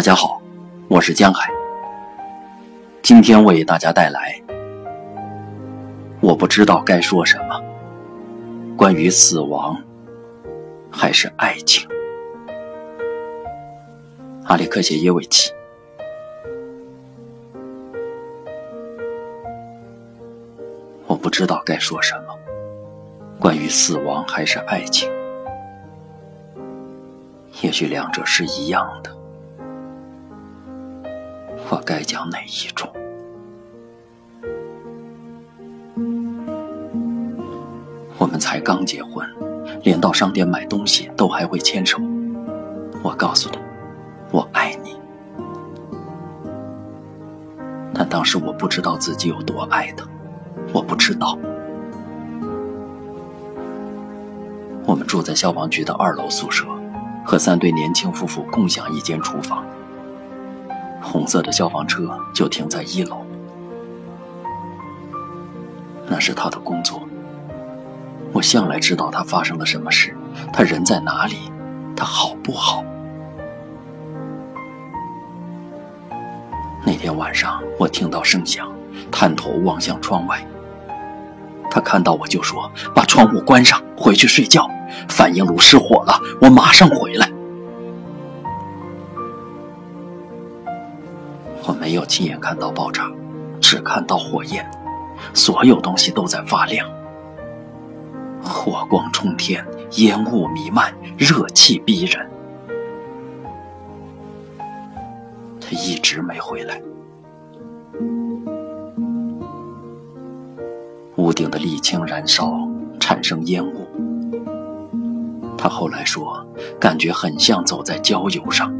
大家好，我是江海。今天为大家带来，我不知道该说什么，关于死亡还是爱情。阿列克谢耶维奇，我不知道该说什么，关于死亡还是爱情。也许两者是一样的，我该讲哪一种？我们才刚结婚，连到商店买东西都还会牵手。我告诉他，我爱你。但当时我不知道自己有多爱他，我不知道。我们住在消防局的二楼宿舍。和三对年轻夫妇共享一间厨房，红色的消防车就停在一楼，那是他的工作。我向来知道他发生了什么事，他人在哪里，他好不好。那天晚上，我听到声响，探头望向窗外。他看到我就说：“把窗户关上，回去睡觉。”反应炉失火了，我马上回来。我没有亲眼看到爆炸，只看到火焰，所有东西都在发亮，火光冲天，烟雾弥漫，热气逼人。他一直没回来。屋顶的沥青燃烧，产生烟雾。他后来说，感觉很像走在郊游上。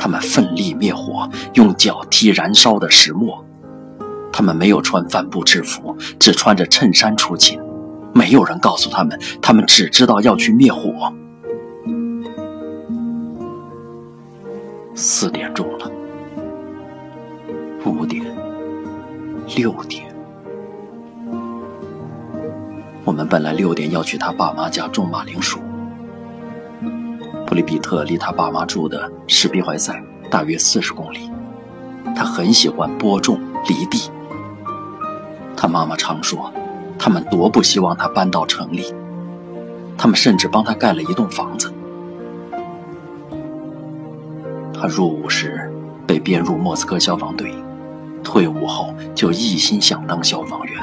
他们奋力灭火，用脚踢燃烧的石墨。他们没有穿帆布制服，只穿着衬衫出勤。没有人告诉他们，他们只知道要去灭火。四点钟了，五点，六点。我们本来六点要去他爸妈家种马铃薯。普利比特离他爸妈住的史比怀塞大约四十公里。他很喜欢播种犁地。他妈妈常说，他们多不希望他搬到城里。他们甚至帮他盖了一栋房子。他入伍时被编入莫斯科消防队，退伍后就一心想当消防员。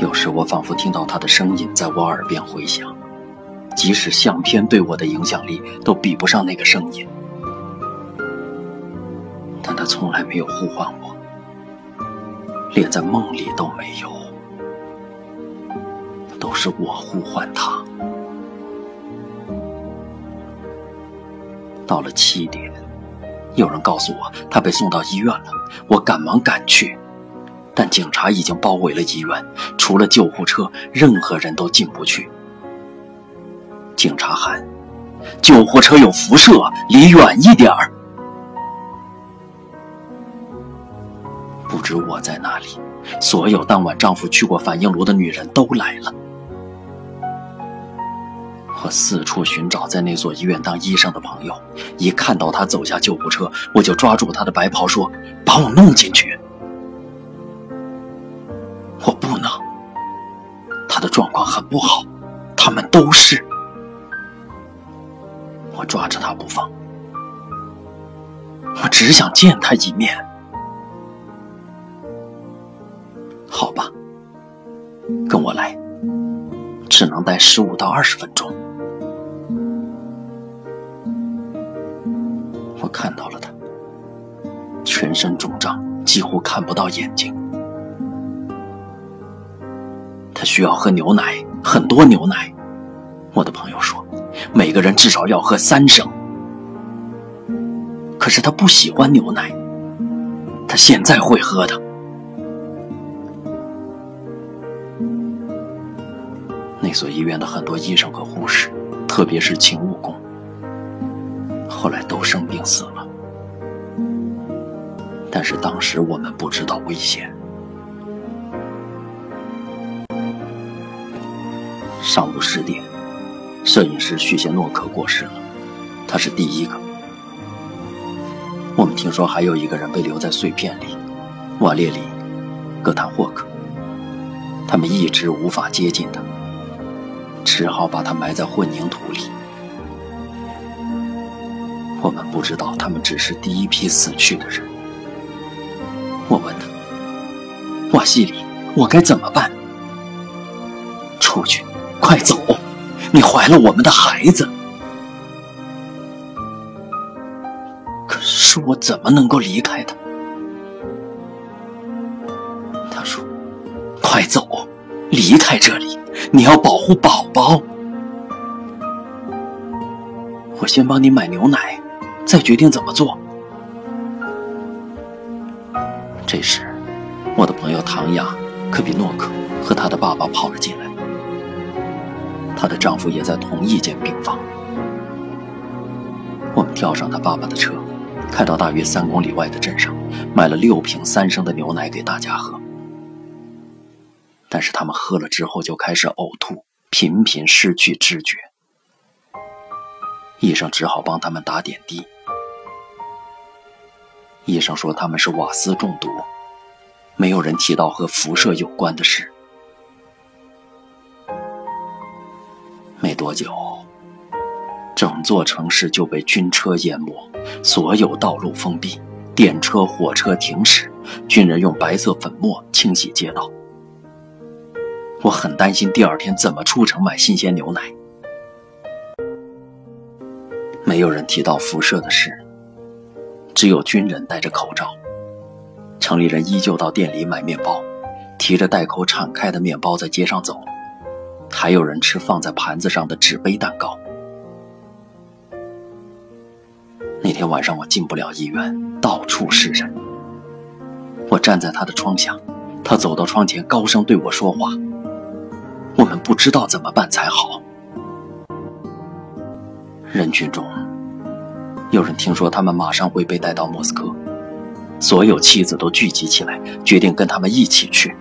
有时我仿佛听到他的声音在我耳边回响，即使相片对我的影响力都比不上那个声音。但他从来没有呼唤我，连在梦里都没有，都是我呼唤他。到了七点，有人告诉我他被送到医院了，我赶忙赶去。但警察已经包围了医院，除了救护车，任何人都进不去。警察喊：“救护车有辐射，离远一点儿。”不知我在哪里，所有当晚丈夫去过反应炉的女人都来了。我四处寻找在那所医院当医生的朋友，一看到他走下救护车，我就抓住他的白袍说：“把我弄进去。”我不能，他的状况很不好，他们都是。我抓着他不放，我只想见他一面。好吧，跟我来，只能待十五到二十分钟。我看到了他，全身肿胀，几乎看不到眼睛。他需要喝牛奶，很多牛奶。我的朋友说，每个人至少要喝三升。可是他不喜欢牛奶，他现在会喝的。那所医院的很多医生和护士，特别是勤务工，后来都生病死了。但是当时我们不知道危险。上午十点，摄影师许谢诺克过世了，他是第一个。我们听说还有一个人被留在碎片里，瓦列里·戈坦霍克。他们一直无法接近他，只好把他埋在混凝土里。我们不知道他们只是第一批死去的人。我问他：“瓦西里，我该怎么办？”出去，快走！你怀了我们的孩子。可是我怎么能够离开他？他说：“快走，离开这里！你要保护宝宝。我先帮你买牛奶，再决定怎么做。”这时，我的朋友唐雅·科比诺克和他的爸爸跑了进来。她的丈夫也在同一间病房。我们跳上她爸爸的车，开到大约三公里外的镇上，买了六瓶三升的牛奶给大家喝。但是他们喝了之后就开始呕吐，频频失去知觉。医生只好帮他们打点滴。医生说他们是瓦斯中毒，没有人提到和辐射有关的事。不久，整座城市就被军车淹没，所有道路封闭，电车、火车停驶，军人用白色粉末清洗街道。我很担心第二天怎么出城买新鲜牛奶。没有人提到辐射的事，只有军人戴着口罩。城里人依旧到店里买面包，提着袋口敞开的面包在街上走。还有人吃放在盘子上的纸杯蛋糕。那天晚上我进不了医院，到处是人。我站在他的窗下，他走到窗前，高声对我说话。我们不知道怎么办才好。人群中，有人听说他们马上会被带到莫斯科，所有妻子都聚集起来，决定跟他们一起去。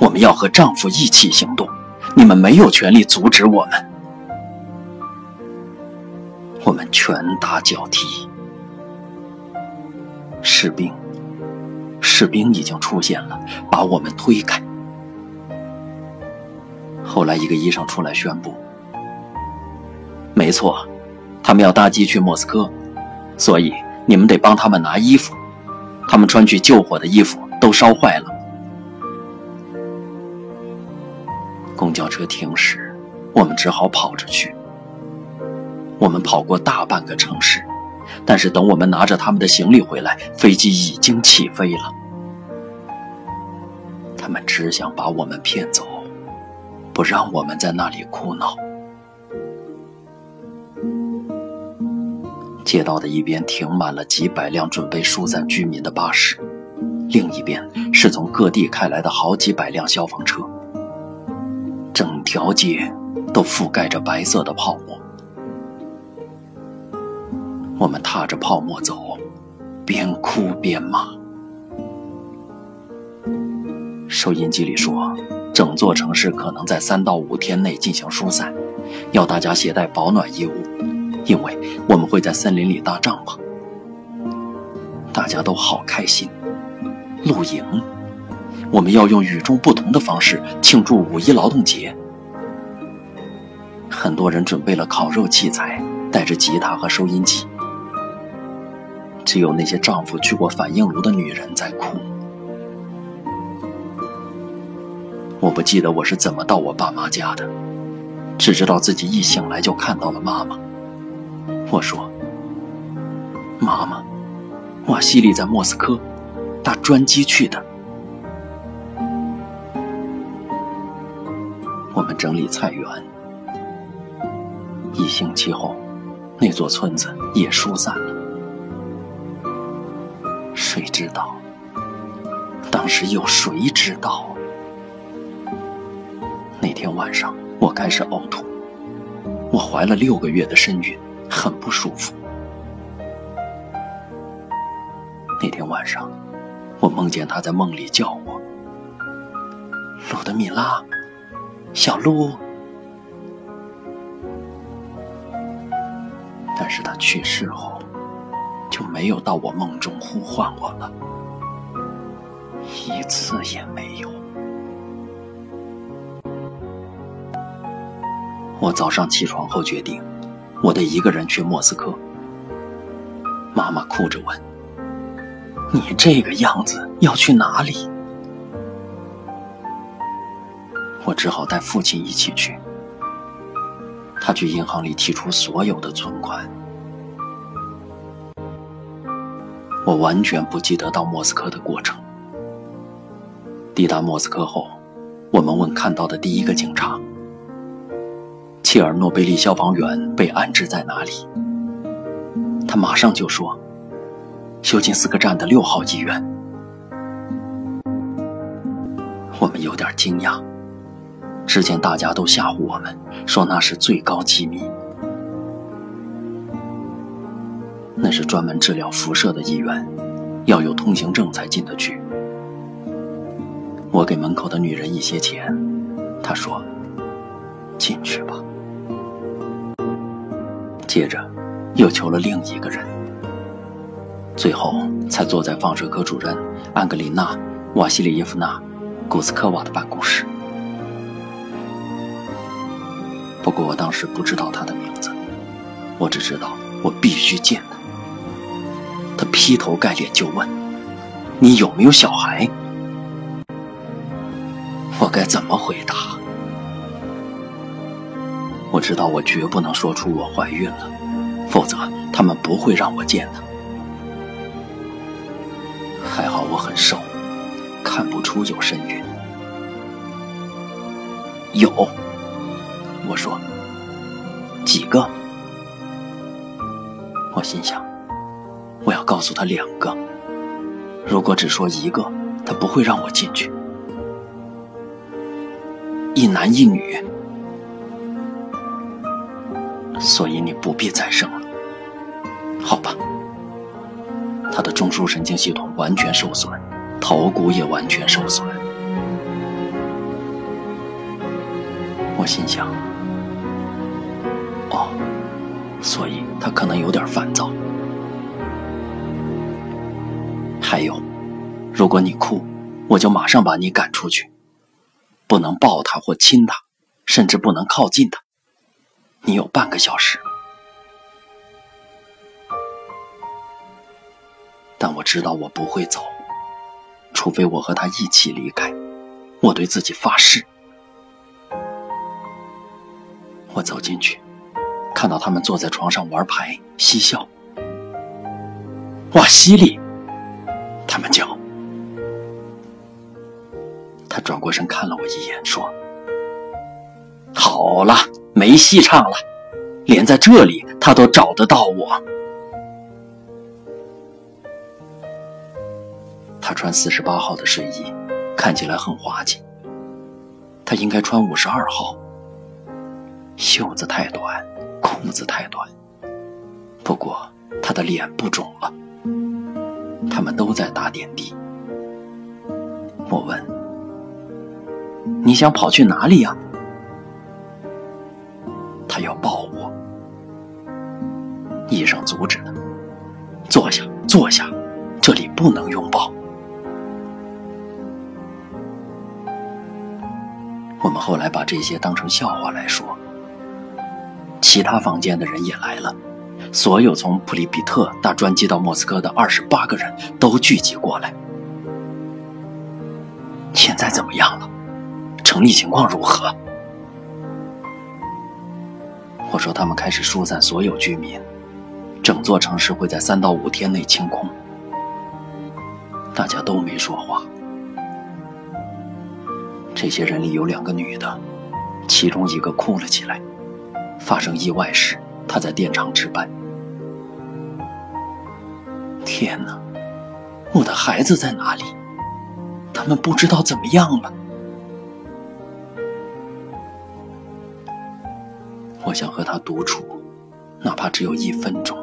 我们要和丈夫一起行动，你们没有权利阻止我们。我们拳打脚踢，士兵，士兵已经出现了，把我们推开。后来，一个医生出来宣布：“没错，他们要搭机去莫斯科，所以你们得帮他们拿衣服，他们穿去救火的衣服都烧坏了。”公交车停时，我们只好跑着去。我们跑过大半个城市，但是等我们拿着他们的行李回来，飞机已经起飞了。他们只想把我们骗走，不让我们在那里哭闹。街道的一边停满了几百辆准备疏散居民的巴士，另一边是从各地开来的好几百辆消防车。整条街都覆盖着白色的泡沫，我们踏着泡沫走，边哭边骂。收音机里说，整座城市可能在三到五天内进行疏散，要大家携带保暖衣物，因为我们会在森林里搭帐篷。大家都好开心，露营。我们要用与众不同的方式庆祝五一劳动节。很多人准备了烤肉器材，带着吉他和收音机。只有那些丈夫去过反应炉的女人在哭。我不记得我是怎么到我爸妈家的，只知道自己一醒来就看到了妈妈。我说：“妈妈，瓦西里在莫斯科，搭专机去的。”我们整理菜园，一星期后，那座村子也疏散了。谁知道？当时有谁知道？那天晚上，我开始呕吐。我怀了六个月的身孕，很不舒服。那天晚上，我梦见他在梦里叫我：“鲁德米拉。”小鹿。但是他去世后，就没有到我梦中呼唤我了，一次也没有。我早上起床后决定，我得一个人去莫斯科。妈妈哭着问：“你这个样子要去哪里？”我只好带父亲一起去。他去银行里提出所有的存款。我完全不记得到莫斯科的过程。抵达莫斯科后，我们问看到的第一个警察：“切尔诺贝利消防员被安置在哪里？”他马上就说：“修金斯克站的六号医院。”我们有点惊讶。之前大家都吓唬我们，说那是最高机密，那是专门治疗辐射的医院，要有通行证才进得去。我给门口的女人一些钱，她说：“进去吧。”接着又求了另一个人，最后才坐在放射科主任安格丽娜·瓦西里耶夫娜·古斯科娃的办公室。不过我当时不知道他的名字，我只知道我必须见他。他劈头盖脸就问：“你有没有小孩？”我该怎么回答？我知道我绝不能说出我怀孕了，否则他们不会让我见他。还好我很瘦，看不出有身孕。有。我说：“几个？”我心想：“我要告诉他两个。如果只说一个，他不会让我进去。一男一女，所以你不必再生了，好吧？”他的中枢神经系统完全受损，头骨也完全受损。我心想。所以他可能有点烦躁。还有，如果你哭，我就马上把你赶出去，不能抱他或亲他，甚至不能靠近他。你有半个小时。但我知道我不会走，除非我和他一起离开。我对自己发誓。我走进去。看到他们坐在床上玩牌嬉笑，哇西里，他们叫。他转过身看了我一眼，说：“好了，没戏唱了，连在这里他都找得到我。”他穿四十八号的睡衣，看起来很滑稽。他应该穿五十二号，袖子太短。裤子太短，不过他的脸不肿了。他们都在打点滴。我问：“你想跑去哪里呀？”他要抱我，医生阻止他：“坐下，坐下，这里不能拥抱。”我们后来把这些当成笑话来说。其他房间的人也来了，所有从普利比特搭专机到莫斯科的二十八个人都聚集过来。现在怎么样了？城里情况如何？我说他们开始疏散所有居民，整座城市会在三到五天内清空。大家都没说话。这些人里有两个女的，其中一个哭了起来。发生意外时，他在电厂值班。天哪，我的孩子在哪里？他们不知道怎么样了。我想和他独处，哪怕只有一分钟。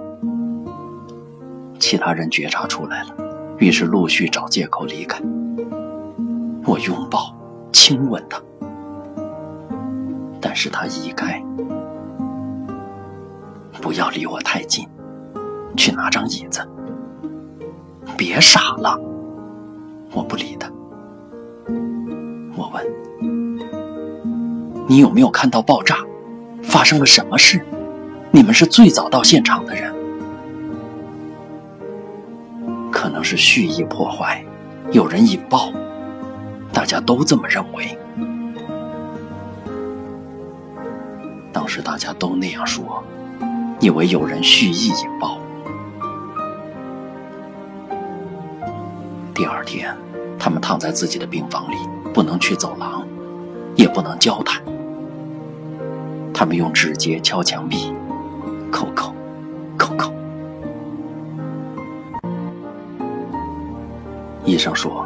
其他人觉察出来了，于是陆续找借口离开。我拥抱、亲吻他。但是他移开。不要离我太近，去拿张椅子。别傻了，我不理他。我问：“你有没有看到爆炸？发生了什么事？你们是最早到现场的人，可能是蓄意破坏，有人引爆，大家都这么认为。当时大家都那样说，以为有人蓄意引爆。”第二天，他们躺在自己的病房里，不能去走廊，也不能交谈。他们用指节敲墙壁，叩叩，叩叩。医生说，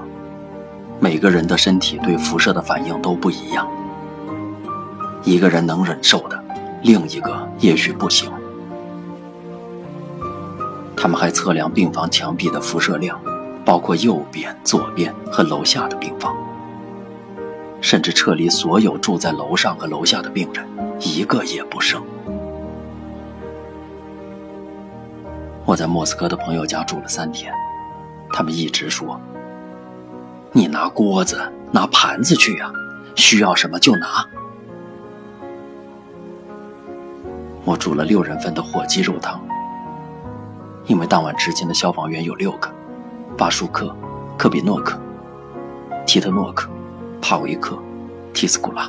每个人的身体对辐射的反应都不一样，一个人能忍受的，另一个也许不行。他们还测量病房墙壁的辐射量。包括右边、左边和楼下的病房，甚至撤离所有住在楼上和楼下的病人，一个也不剩。我在莫斯科的朋友家住了三天，他们一直说：“你拿锅子、拿盘子去呀，需要什么就拿。”我煮了六人份的火鸡肉汤，因为当晚执勤的消防员有六个。巴舒克、科比诺克、提特诺克、帕维克、提斯古拉，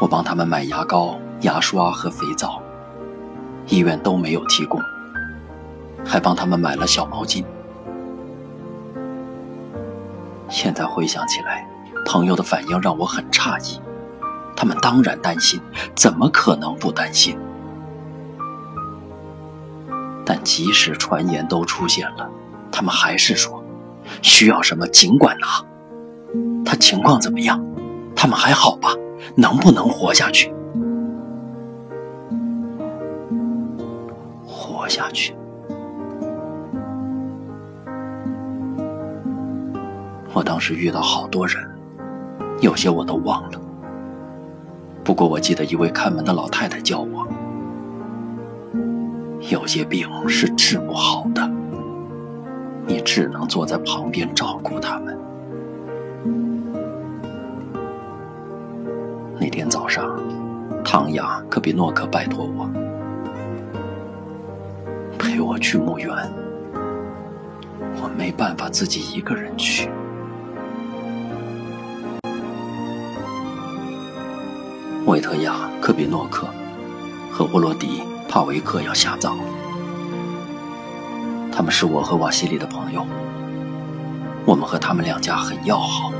我帮他们买牙膏、牙刷和肥皂，医院都没有提供，还帮他们买了小毛巾。现在回想起来，朋友的反应让我很诧异，他们当然担心，怎么可能不担心？即使传言都出现了，他们还是说需要什么尽管拿。他情况怎么样？他们还好吧？能不能活下去？活下去？我当时遇到好多人，有些我都忘了。不过我记得一位看门的老太太教我。有些病是治不好的，你只能坐在旁边照顾他们。那天早上，唐雅科比诺克拜托我陪我去墓园，我没办法自己一个人去。维特亚科比诺克和沃洛迪。帕维克要下葬了，他们是我和瓦西里的朋友，我们和他们两家很要好。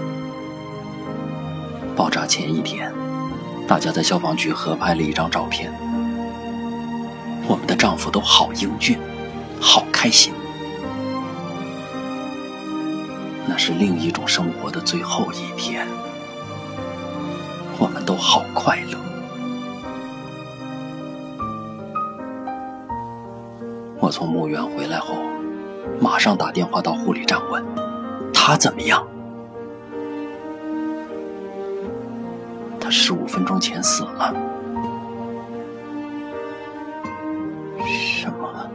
爆炸前一天，大家在消防局合拍了一张照片，我们的丈夫都好英俊，好开心。那是另一种生活的最后一天，我们都好快乐。我从墓园回来后，马上打电话到护理站问他怎么样。他十五分钟前死了。什么？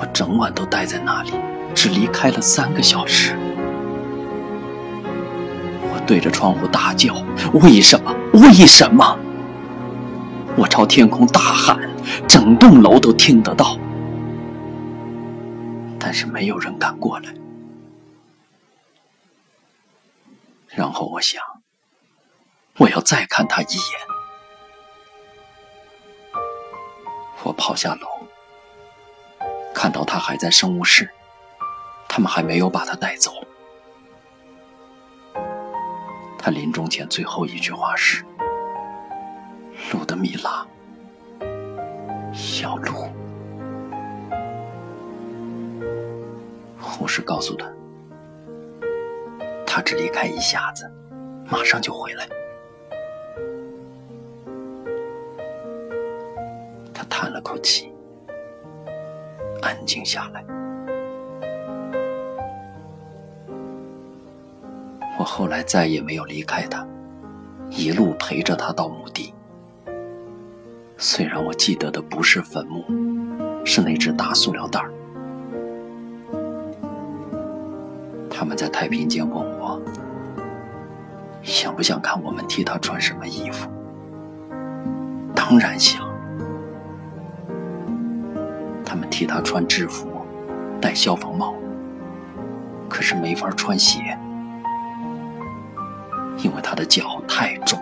我整晚都待在那里，只离开了三个小时。我对着窗户大叫：“为什么？为什么？”我朝天空大喊，整栋楼都听得到，但是没有人敢过来。然后我想，我要再看他一眼。我跑下楼，看到他还在生物室，他们还没有把他带走。他临终前最后一句话是。路德米拉，小路。护士告诉他，他只离开一下子，马上就回来。他叹了口气，安静下来。我后来再也没有离开他，一路陪着他到墓地。虽然我记得的不是坟墓，是那只大塑料袋儿。他们在太平间问我，想不想看我们替他穿什么衣服？当然想。他们替他穿制服，戴消防帽，可是没法穿鞋，因为他的脚太重。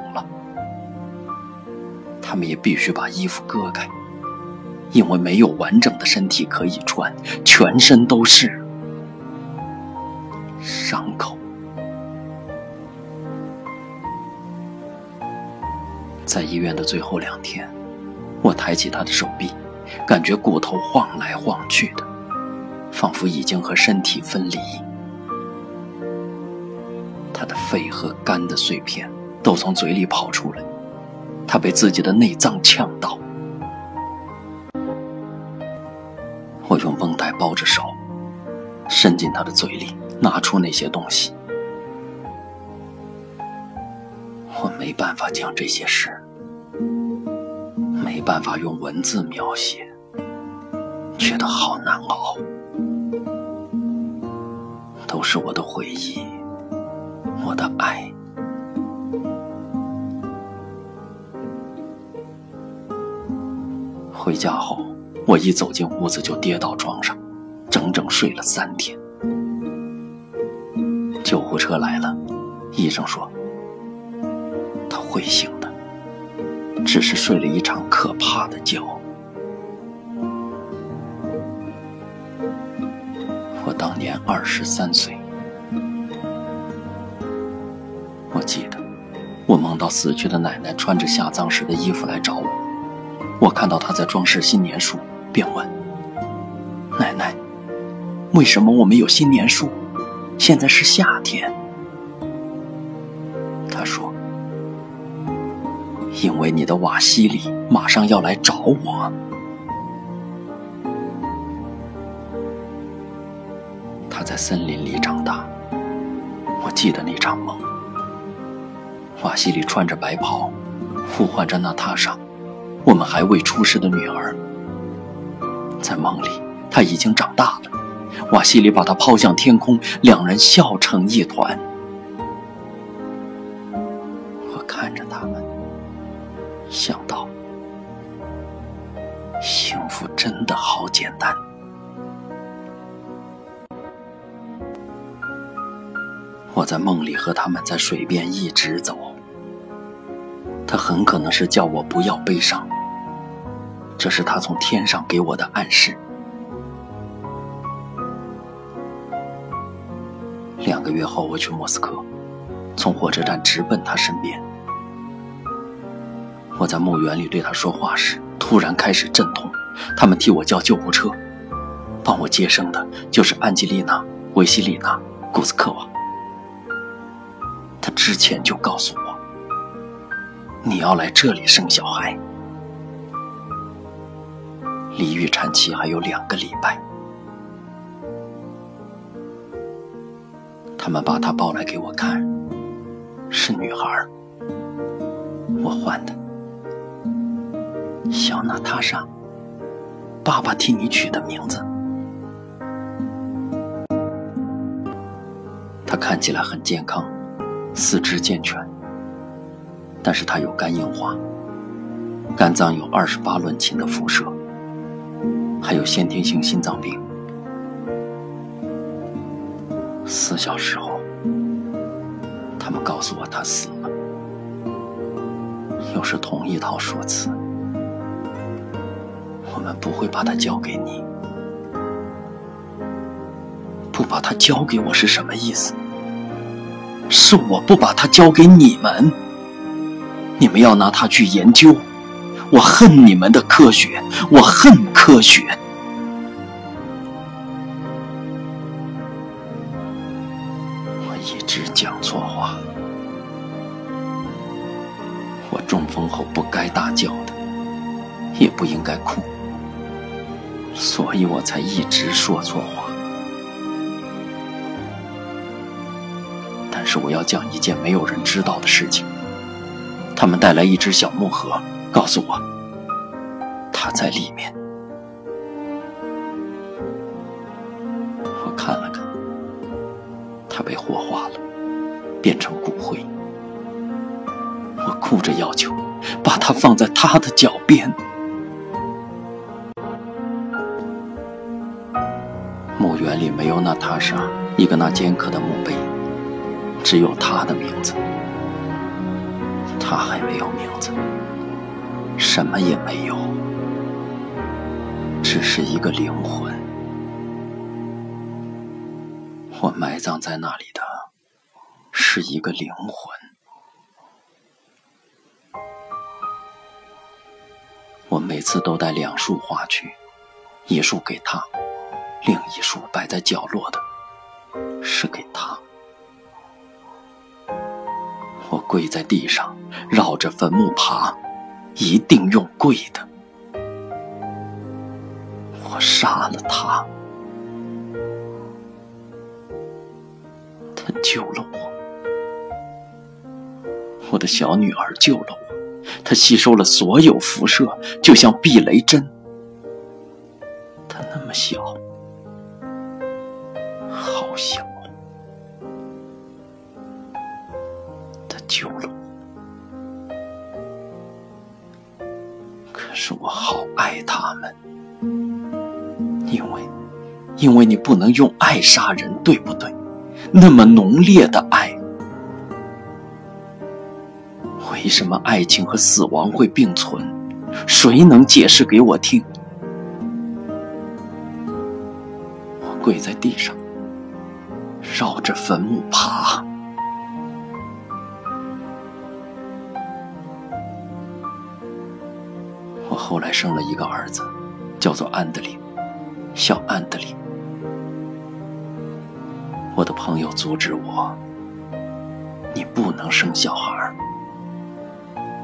他们也必须把衣服割开，因为没有完整的身体可以穿，全身都是伤口。在医院的最后两天，我抬起他的手臂。感觉骨头晃来晃去的，仿佛已经和身体分离。他的肺和肝的碎片都从嘴里跑出来，他被自己的内脏呛到。我用绷带包着手，伸进他的嘴里，拿出那些东西。我没办法讲这些事。没办法用文字描写，觉得好难熬，都是我的回忆，我的爱。回家后，我一走进屋子就跌到床上，整整睡了三天。救护车来了，医生说他会醒的。只是睡了一场可怕的觉。我当年二十三岁，我记得，我梦到死去的奶奶穿着下葬时的衣服来找我，我看到他在装饰新年树，便问：“奶奶，为什么我们有新年树？现在是夏天。”他说。因为你的瓦西里马上要来找我，他在森林里长大。我记得那场梦，瓦西里穿着白袍，呼唤着娜塔莎，我们还未出世的女儿。在梦里，他已经长大了，瓦西里把他抛向天空，两人笑成一团。我看着他们。想到，幸福真的好简单。我在梦里和他们在水边一直走，他很可能是叫我不要悲伤，这是他从天上给我的暗示。两个月后，我去莫斯科，从火车站直奔他身边。我在墓园里对他说话时，突然开始阵痛。他们替我叫救护车，帮我接生的就是安吉丽娜·维西里娜·古斯科娃。他之前就告诉我，你要来这里生小孩。离预产期还有两个礼拜。他们把她抱来给我看，是女孩，我换的。小娜塔莎，爸爸替你取的名字。他看起来很健康，四肢健全，但是他有肝硬化，肝脏有二十八伦琴的辐射，还有先天性心脏病。四小时后，他们告诉我他死了，又是同一套说辞。我们不会把他交给你，不把他交给我是什么意思？是我不把他交给你们，你们要拿它去研究。我恨你们的科学，我恨科学。我一直讲错话，我中风后不该大叫的，也不应该哭。所以我才一直说错话，但是。我要讲一件没有人知道的事情。他们带来一只小木盒，告诉我，他在里面。我看了看，他被火化了，变成骨灰。我哭着要求，把它放在他的脚边。墓园里没有娜塔莎一个那尖刻的墓碑，只有他的名字。他还没有名字，什么也没有，只是一个灵魂。我埋葬在那里的是一个灵魂。我每次都带两束花去，一束给他。另一束摆在角落的，是给他。我跪在地上，绕着坟墓爬，一定用跪的。我杀了他，他救了我。我的小女儿救了我，她吸收了所有辐射，就像避雷针。她那么小。因为你不能用爱杀人，对不对？那么浓烈的爱，为什么爱情和死亡会并存？谁能解释给我听？我跪在地上。绕着坟墓爬。我后来生了一个儿子，叫做安德烈，小安德烈。我的朋友阻止我，你不能生小孩。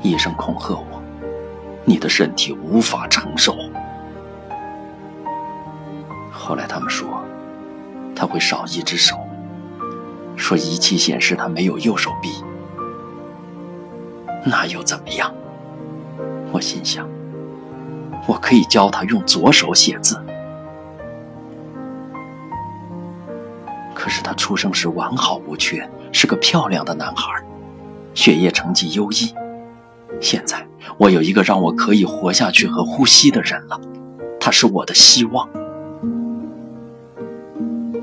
医生恐吓我，你的身体无法承受。后来他们说，他会少一只手。说仪器显示他没有右手臂，那又怎么样？我心想，我可以教他用左手写字。他出生时完好无缺，是个漂亮的男孩，学业成绩优异。现在我有一个让我可以活下去和呼吸的人了，他是我的希望。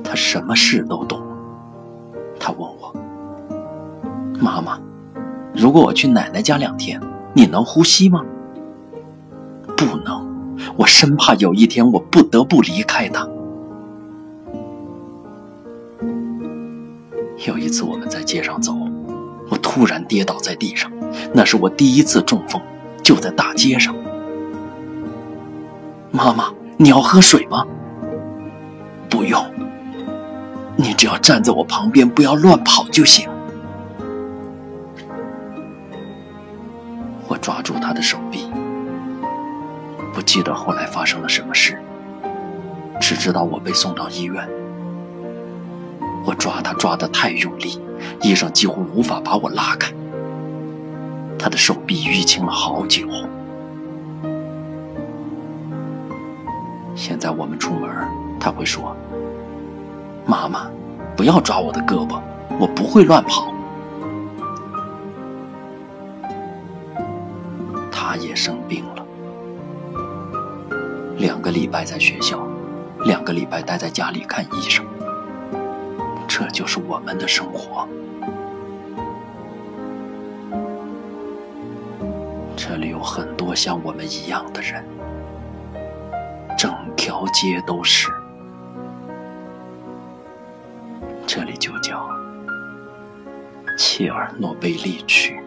他什么事都懂。他问我：“妈妈，如果我去奶奶家两天，你能呼吸吗？”“不能，我生怕有一天我不得不离开她。”次我们在街上走，我突然跌倒在地上，那是我第一次中风，就在大街上。妈妈，你要喝水吗？不用。你只要站在我旁边，不要乱跑就行。我抓住他的手臂，不记得后来发生了什么事，只知道我被送到医院。我抓他抓得太用力，医生几乎无法把我拉开。他的手臂淤青了好久。现在我们出门，他会说。妈妈，不要抓我的胳膊，我不会乱跑。他也生病了，两个礼拜在学校，两个礼拜待在家里看医生。这就是我们的生活。这里有很多像我们一样的人，整条街都是。这里就叫切尔诺贝利区。